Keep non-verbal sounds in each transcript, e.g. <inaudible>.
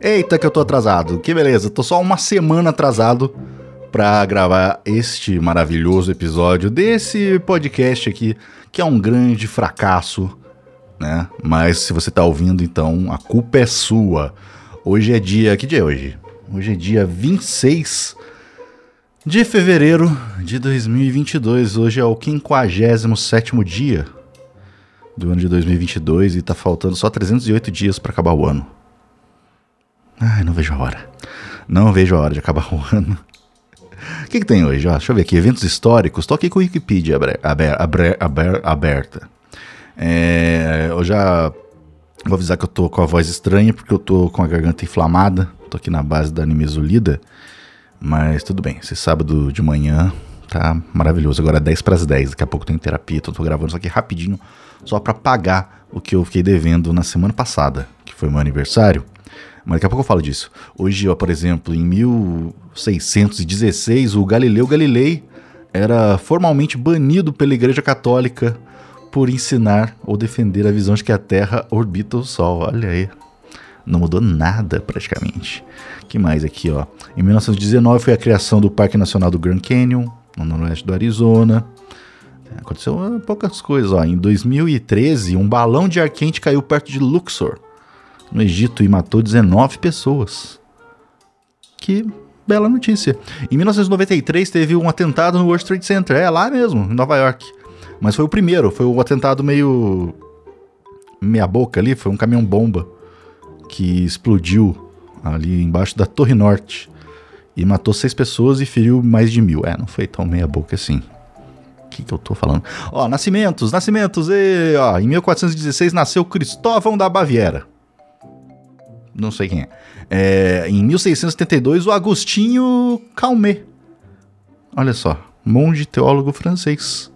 Eita, que eu tô atrasado. Que beleza, tô só uma semana atrasado pra gravar este maravilhoso episódio desse podcast aqui, que é um grande fracasso, né? Mas se você tá ouvindo, então a culpa é sua. Hoje é dia. Que dia é hoje? Hoje é dia 26 de fevereiro de 2022. Hoje é o 57 dia do ano de 2022 e tá faltando só 308 dias para acabar o ano. Ai, não vejo a hora. Não vejo a hora de acabar <laughs> o ano. O que, que tem hoje? Ó, deixa eu ver aqui. Eventos históricos. Tô aqui com o Wikipedia aber, aber, aberta. É, eu já vou avisar que eu tô com a voz estranha porque eu tô com a garganta inflamada. Tô aqui na base da animesolida. Mas tudo bem. Esse sábado de manhã tá maravilhoso. Agora é 10 para as 10. Daqui a pouco tem terapia. Então tô gravando isso aqui rapidinho só para pagar o que eu fiquei devendo na semana passada, que foi meu aniversário. Mas daqui a pouco eu falo disso. Hoje, ó, por exemplo, em 1616, o Galileu Galilei era formalmente banido pela Igreja Católica por ensinar ou defender a visão de que a Terra orbita o Sol. Olha aí. Não mudou nada praticamente. que mais aqui, ó? Em 1919 foi a criação do Parque Nacional do Grand Canyon, no noroeste do Arizona. Aconteceu poucas coisas, ó. Em 2013, um balão de ar quente caiu perto de Luxor, no Egito, e matou 19 pessoas. Que bela notícia. Em 1993 teve um atentado no World Trade Center, é lá mesmo, em Nova York. Mas foi o primeiro, foi um atentado meio meia boca ali, foi um caminhão bomba que explodiu ali embaixo da Torre Norte e matou seis pessoas e feriu mais de mil. É, não foi tão meia boca assim que, que eu tô falando? Ó, nascimentos, nascimentos. E, ó, em 1416 nasceu Cristóvão da Baviera. Não sei quem é. é em 1672, o Agostinho Calmé. Olha só, monge teólogo francês.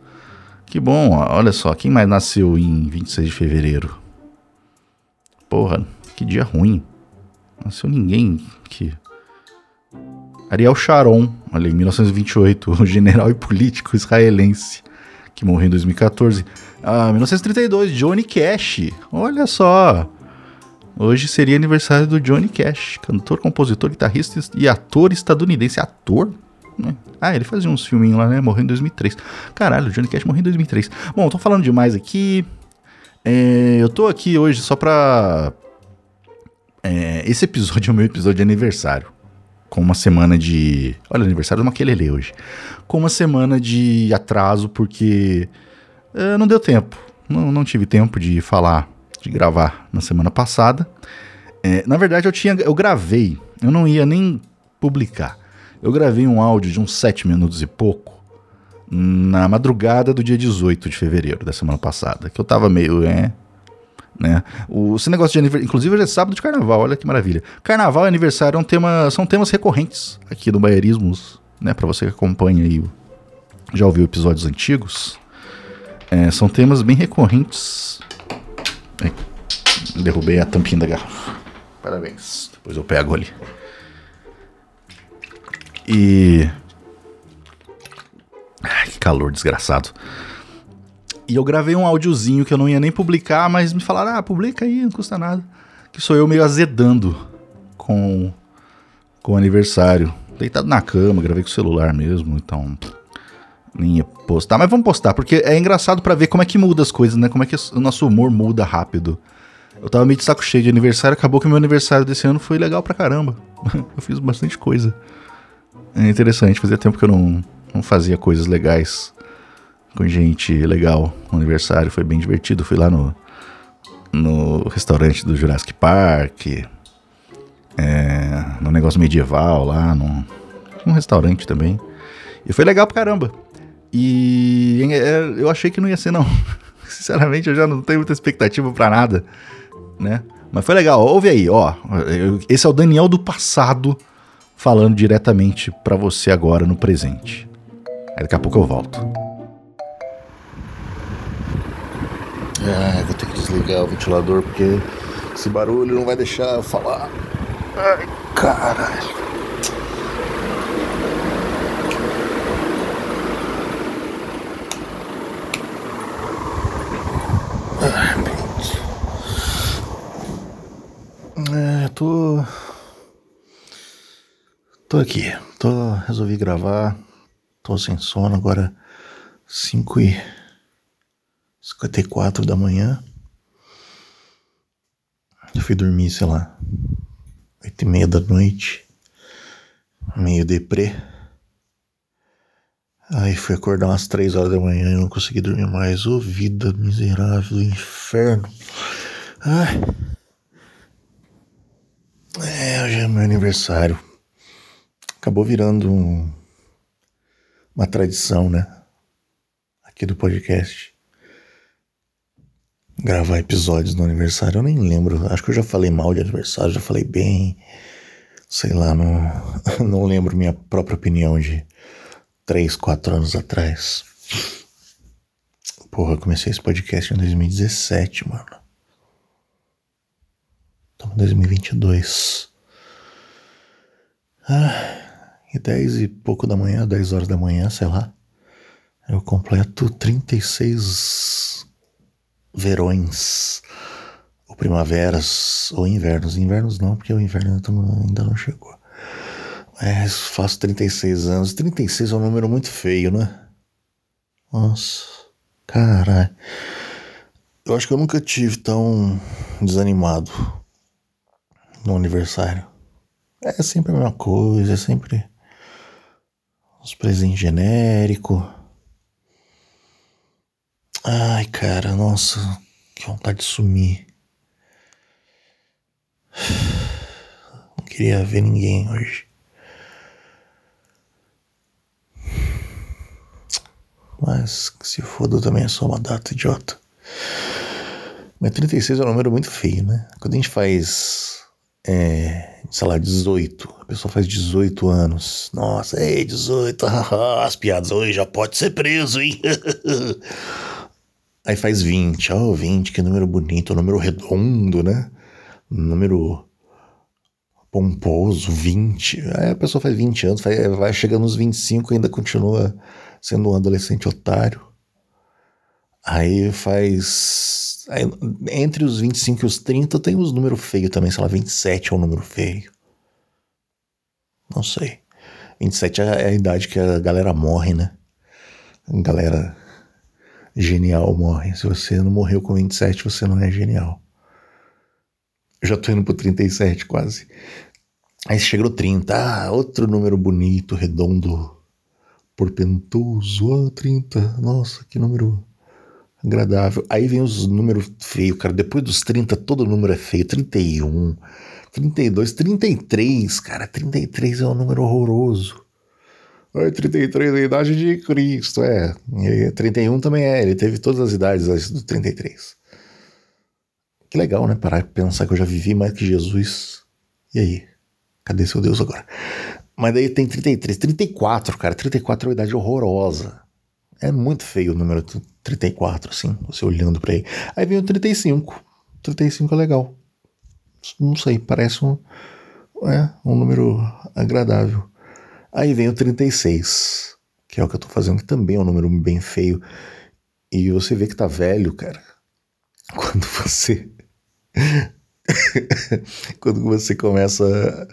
Que bom, ó, olha só, quem mais nasceu em 26 de fevereiro? Porra, que dia ruim. Nasceu ninguém que Ariel Sharon, olha, em 1928, o general e político israelense, que morreu em 2014. Ah, 1932, Johnny Cash, olha só. Hoje seria aniversário do Johnny Cash, cantor, compositor, guitarrista e ator estadunidense. Ator? Né? Ah, ele fazia uns filminhos lá, né? Morreu em 2003. Caralho, o Johnny Cash morreu em 2003. Bom, tô falando demais aqui. É, eu tô aqui hoje só pra. É, esse episódio <laughs> é o meu episódio de aniversário com uma semana de. Olha, aniversário do Maquelele hoje. Com uma semana de atraso, porque uh, não deu tempo. Não, não tive tempo de falar, de gravar na semana passada. É, na verdade, eu tinha. Eu gravei, eu não ia nem publicar. Eu gravei um áudio de uns 7 minutos e pouco na madrugada do dia 18 de fevereiro da semana passada. Que eu tava meio. É, né? O, esse negócio de aniversário, inclusive hoje é sábado de carnaval, olha que maravilha. Carnaval e aniversário é um tema, são temas recorrentes aqui do Baierismos, né? Para você que acompanha aí, já ouviu episódios antigos, é, são temas bem recorrentes. Derrubei a tampinha da garrafa. Parabéns. Depois eu pego ali. E. Ai, que calor desgraçado. E eu gravei um áudiozinho que eu não ia nem publicar, mas me falaram, ah, publica aí, não custa nada. Que sou eu meio azedando com, com o aniversário. Deitado na cama, gravei com o celular mesmo, então ia postar. Mas vamos postar, porque é engraçado para ver como é que muda as coisas, né? Como é que o nosso humor muda rápido. Eu tava meio de saco cheio de aniversário, acabou que o meu aniversário desse ano foi legal pra caramba. <laughs> eu fiz bastante coisa. É interessante, fazia tempo que eu não, não fazia coisas legais com gente legal no aniversário, foi bem divertido. Fui lá no, no restaurante do Jurassic Park, é, no negócio medieval lá, num, num restaurante também. E foi legal pra caramba. E é, eu achei que não ia ser, não. <laughs> Sinceramente, eu já não tenho muita expectativa para nada, né? Mas foi legal. Ouve aí, ó. Esse é o Daniel do passado falando diretamente para você agora no presente. Aí daqui a pouco eu volto. Ai, vou ter que desligar o ventilador porque esse barulho não vai deixar eu falar. Ai, caralho. Ai, É, eu tô. Tô aqui, tô, resolvi gravar, tô sem sono agora, 5 e 54 da manhã. Eu fui dormir, sei lá, 8 e meia da noite, meio deprê. Aí fui acordar umas 3 horas da manhã e não consegui dormir mais. Ô vida miserável inferno. Ai. É, hoje é meu aniversário acabou virando um, uma tradição, né? Aqui do podcast. Gravar episódios no aniversário. Eu nem lembro. Acho que eu já falei mal de aniversário, já falei bem. Sei lá, não, <laughs> não lembro minha própria opinião de 3, 4 anos atrás. Porra, eu comecei esse podcast em 2017, mano. Estamos em 2022. Ah. E dez e pouco da manhã, dez horas da manhã, sei lá, eu completo 36 verões, ou primaveras, ou invernos. Invernos não, porque o inverno ainda não chegou. Mas faço 36 anos. 36 é um número muito feio, né? Nossa, caralho. Eu acho que eu nunca tive tão desanimado no aniversário. É sempre a mesma coisa, é sempre os presentes genéricos. Ai, cara, nossa, que vontade de sumir. <sighs> Não queria ver ninguém hoje. Mas se foda também é só uma data idiota. Mas 36 é um número muito feio, né? Quando a gente faz é, sei lá, 18. A pessoa faz 18 anos. Nossa, ei, 18, <laughs> as piadas hoje já pode ser preso, hein? <laughs> Aí faz 20, ó, oh, 20, que número bonito, número redondo, né? Número pomposo, 20. Aí a pessoa faz 20 anos, vai chegando nos 25 e ainda continua sendo um adolescente otário. Aí faz Aí, entre os 25 e os 30 tem os números feios também, sei lá, 27 é um número feio. Não sei. 27 é a idade que a galera morre, né? A galera genial morre. Se você não morreu com 27, você não é genial. Eu já tô indo pro 37 quase. Aí chega no 30, ah, outro número bonito, redondo, portentoso, ah, 30, nossa, que número agradável. Aí vem os números feios, cara. Depois dos 30, todo número é feio. 31, 32, 33, cara. 33 é um número horroroso. Ai, 33 é a idade de Cristo, é. E 31 também é, ele teve todas as idades do 33. Que legal, né? Parar e pensar que eu já vivi mais que Jesus. E aí? Cadê seu Deus agora? Mas daí tem 33, 34, cara. 34 é uma idade horrorosa. É muito feio o número 34, assim, você olhando para ele. Aí vem o 35. 35 é legal. Não sei, parece um, é, um número agradável. Aí vem o 36, que é o que eu tô fazendo, que também é um número bem feio. E você vê que tá velho, cara. <laughs> Quando você. <laughs> quando você começa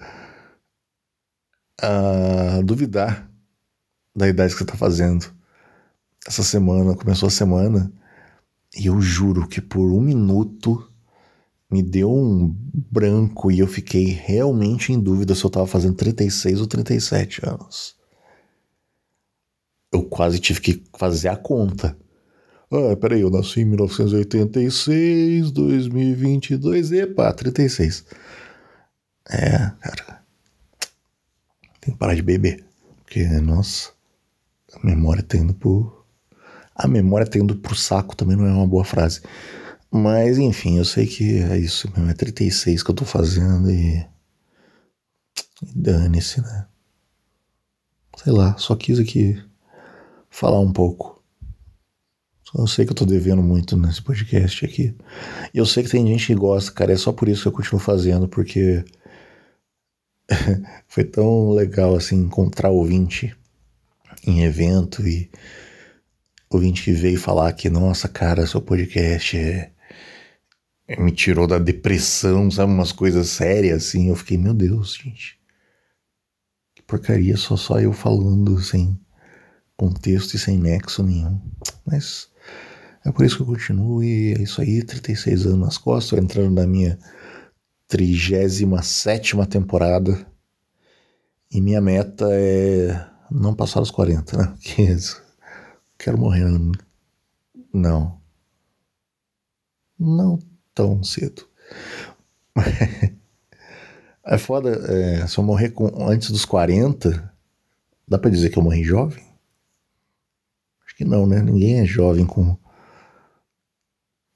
a duvidar da idade que você tá fazendo essa semana, começou a semana, e eu juro que por um minuto me deu um branco e eu fiquei realmente em dúvida se eu tava fazendo 36 ou 37 anos. Eu quase tive que fazer a conta. Ah, peraí, eu nasci em 1986, 2022, epa, 36. É, cara. Tem que parar de beber. Porque, nossa, a memória tá indo pro a memória tendo pro saco também não é uma boa frase. Mas enfim, eu sei que é isso mesmo. É 36 que eu tô fazendo e. e Dane-se, né? Sei lá, só quis aqui falar um pouco. Eu sei que eu tô devendo muito nesse podcast aqui. E eu sei que tem gente que gosta, cara. É só por isso que eu continuo fazendo, porque <laughs> foi tão legal assim encontrar ouvinte em evento e ouvinte que veio falar que, nossa, cara, seu podcast é, é, me tirou da depressão, sabe? Umas coisas sérias assim. Eu fiquei, meu Deus, gente. Que porcaria, só só eu falando sem contexto e sem nexo nenhum. Mas é por isso que eu continuo e é isso aí, 36 anos nas costas, entrando na minha 37 temporada. E minha meta é não passar os 40, né? <laughs> Que quero morrer. Não. Não tão cedo. <laughs> É foda, é, se eu morrer com, antes dos 40, dá pra dizer que eu morri jovem? Acho que não, né? Ninguém é jovem com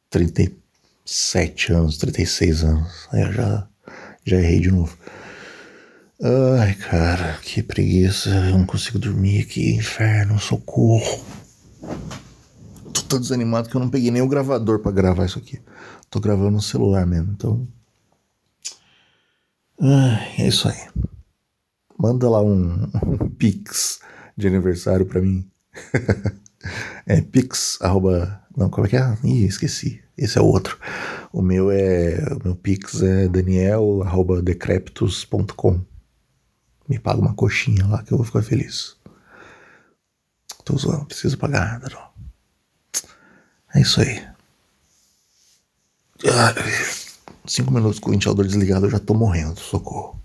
37 anos, 36 anos. Aí eu já, já errei de novo. Ai, cara, que preguiça. Eu não consigo dormir. Que inferno, socorro. Tô tão desanimado que eu não peguei nem o gravador para gravar isso aqui. Tô gravando no celular mesmo, então. Ai, é isso aí. Manda lá um, um <laughs> pix de aniversário para mim. <laughs> é pix, arroba, não, como é que é? Ih, esqueci. Esse é o outro. O meu é, o meu pix é daniel, arroba decreptus.com. Me paga uma coxinha lá que eu vou ficar feliz. Tô zoando, preciso pagar nada, não. É isso aí. Cinco minutos com o ventilador desligado, eu já tô morrendo, socorro.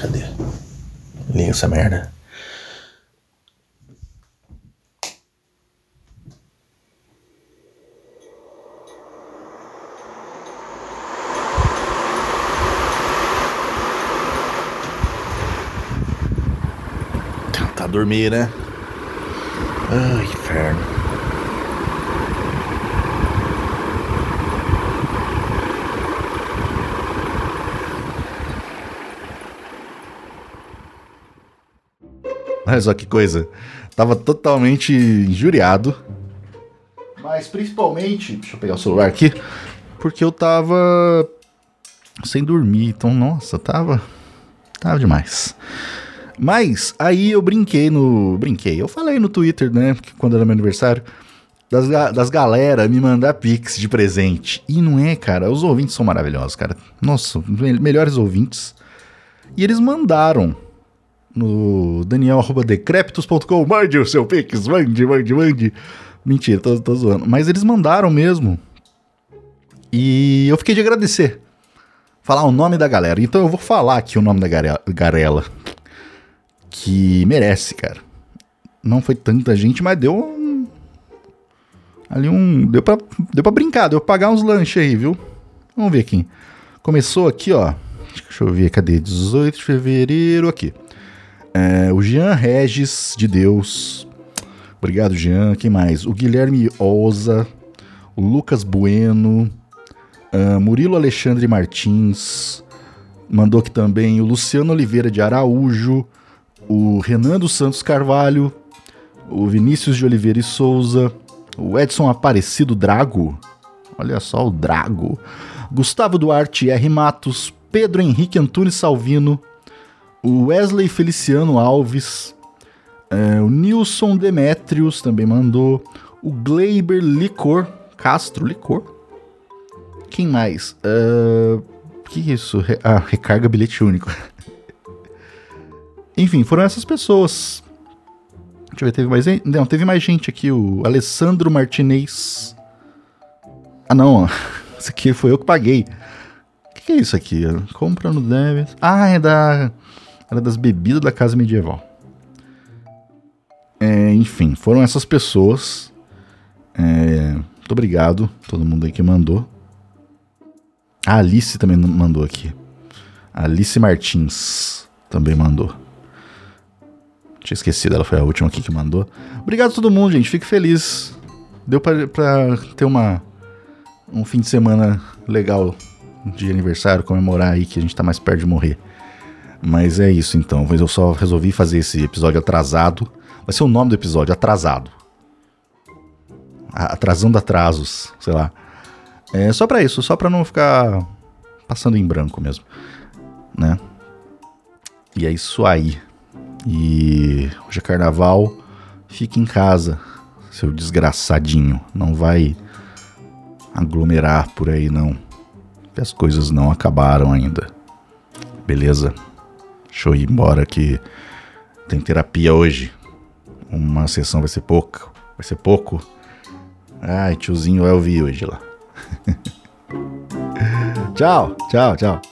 Cadê? Liga essa merda. Dormir, né? Ai, inferno. Olha só que coisa. Tava totalmente injuriado. Mas principalmente. Deixa eu pegar o celular aqui. Porque eu tava. Sem dormir. Então, nossa, tava. Tava demais. Mas aí eu brinquei no. Brinquei. Eu falei no Twitter, né? Quando era meu aniversário. Das, das galera me mandar pix de presente. E não é, cara. Os ouvintes são maravilhosos, cara. Nossa, melhores ouvintes. E eles mandaram no daniel.decreptus.com. Mande o seu pix, mande, mande, mande. Mentira, tô, tô zoando. Mas eles mandaram mesmo. E eu fiquei de agradecer. Falar o nome da galera. Então eu vou falar aqui o nome da garela que merece, cara. Não foi tanta gente, mas deu um, ali um, deu para deu para brincar, deu pra pagar uns lanches aí, viu? Vamos ver aqui. Começou aqui, ó. Deixa eu ver, cadê? 18 de fevereiro aqui. É, o Jean Regis de Deus. Obrigado, Jean. Quem mais? O Guilherme Oza, o Lucas Bueno, uh, Murilo Alexandre Martins, mandou aqui também o Luciano Oliveira de Araújo, o Renan dos Santos Carvalho, o Vinícius de Oliveira e Souza, o Edson Aparecido Drago, olha só o Drago, Gustavo Duarte R. Matos, Pedro Henrique Antunes Salvino, o Wesley Feliciano Alves, é, o Nilson Demetrios também mandou, o Gleiber Licor, Castro Licor, quem mais? Uh, que isso? Re ah, recarga bilhete único. <laughs> Enfim, foram essas pessoas. Deixa eu ver, teve mais? Não, teve mais gente aqui, o Alessandro Martinez. Ah, não, isso <laughs> aqui foi eu que paguei. O que, que, é isso aqui? Compra no débito. Ah, é da. Era das bebidas da casa medieval. É, enfim, foram essas pessoas. É, muito obrigado, todo mundo aí que mandou. A Alice também mandou aqui. Alice Martins também mandou. Tinha esquecido, ela foi a última aqui que mandou. Obrigado a todo mundo, gente. Fico feliz. Deu pra, pra ter uma, um fim de semana legal de aniversário, comemorar aí que a gente tá mais perto de morrer. Mas é isso então. Mas eu só resolvi fazer esse episódio atrasado. Vai ser o nome do episódio, atrasado. Atrasando atrasos, sei lá. É só para isso, só para não ficar passando em branco mesmo, né? E é isso aí. E hoje é carnaval, fique em casa, seu desgraçadinho. Não vai aglomerar por aí, não. que as coisas não acabaram ainda. Beleza? Deixa eu ir embora que tem terapia hoje. Uma sessão vai ser pouco. Vai ser pouco. Ai, tiozinho ouvir hoje lá. <laughs> tchau, tchau, tchau.